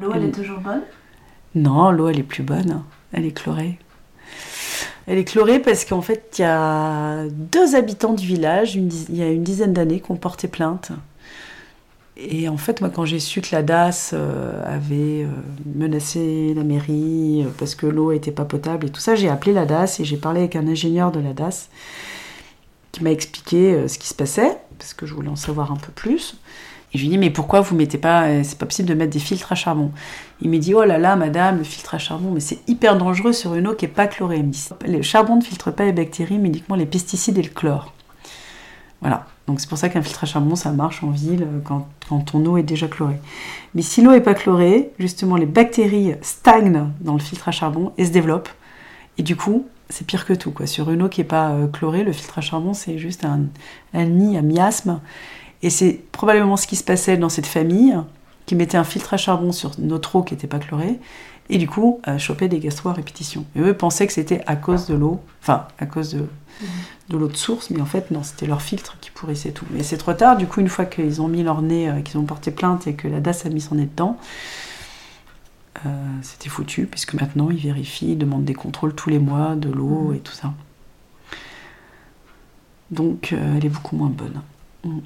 L'eau, elle est toujours bonne? Non, l'eau, elle est plus bonne. Elle est chlorée. Elle est chlorée parce qu'en fait, il y a deux habitants du village, il y a une dizaine d'années, qui ont porté plainte. Et en fait, moi, quand j'ai su que la DAS euh, avait euh, menacé la mairie euh, parce que l'eau n'était pas potable et tout ça, j'ai appelé la DAS et j'ai parlé avec un ingénieur de la DAS qui m'a expliqué ce qui se passait, parce que je voulais en savoir un peu plus. Et je lui dit, mais pourquoi vous mettez pas, c'est pas possible de mettre des filtres à charbon? Il m'a dit, oh là là, madame, le filtre à charbon, mais c'est hyper dangereux sur une eau qui n'est pas chlorée. Il me dit, le charbon ne filtre pas les bactéries, mais uniquement les pesticides et le chlore. Voilà. Donc c'est pour ça qu'un filtre à charbon, ça marche en ville quand, quand ton eau est déjà chlorée. Mais si l'eau n'est pas chlorée, justement, les bactéries stagnent dans le filtre à charbon et se développent. Et du coup, c'est pire que tout. Sur une eau qui n'est pas euh, chlorée, le filtre à charbon, c'est juste un, un nid, un miasme. Et c'est probablement ce qui se passait dans cette famille qui mettait un filtre à charbon sur notre eau qui n'était pas chlorée et du coup euh, chopait des gastro à répétition. Et eux pensaient que c'était à cause de l'eau, enfin à cause de, de l'eau de source, mais en fait non, c'était leur filtre qui pourrissait tout. Mais c'est trop tard, du coup une fois qu'ils ont mis leur nez, euh, qu'ils ont porté plainte et que la DAS a mis son nez dedans, euh, c'était foutu, puisque maintenant ils vérifient, ils demandent des contrôles tous les mois de l'eau mhm. et tout ça. Donc elle est beaucoup moins bonne. Mm.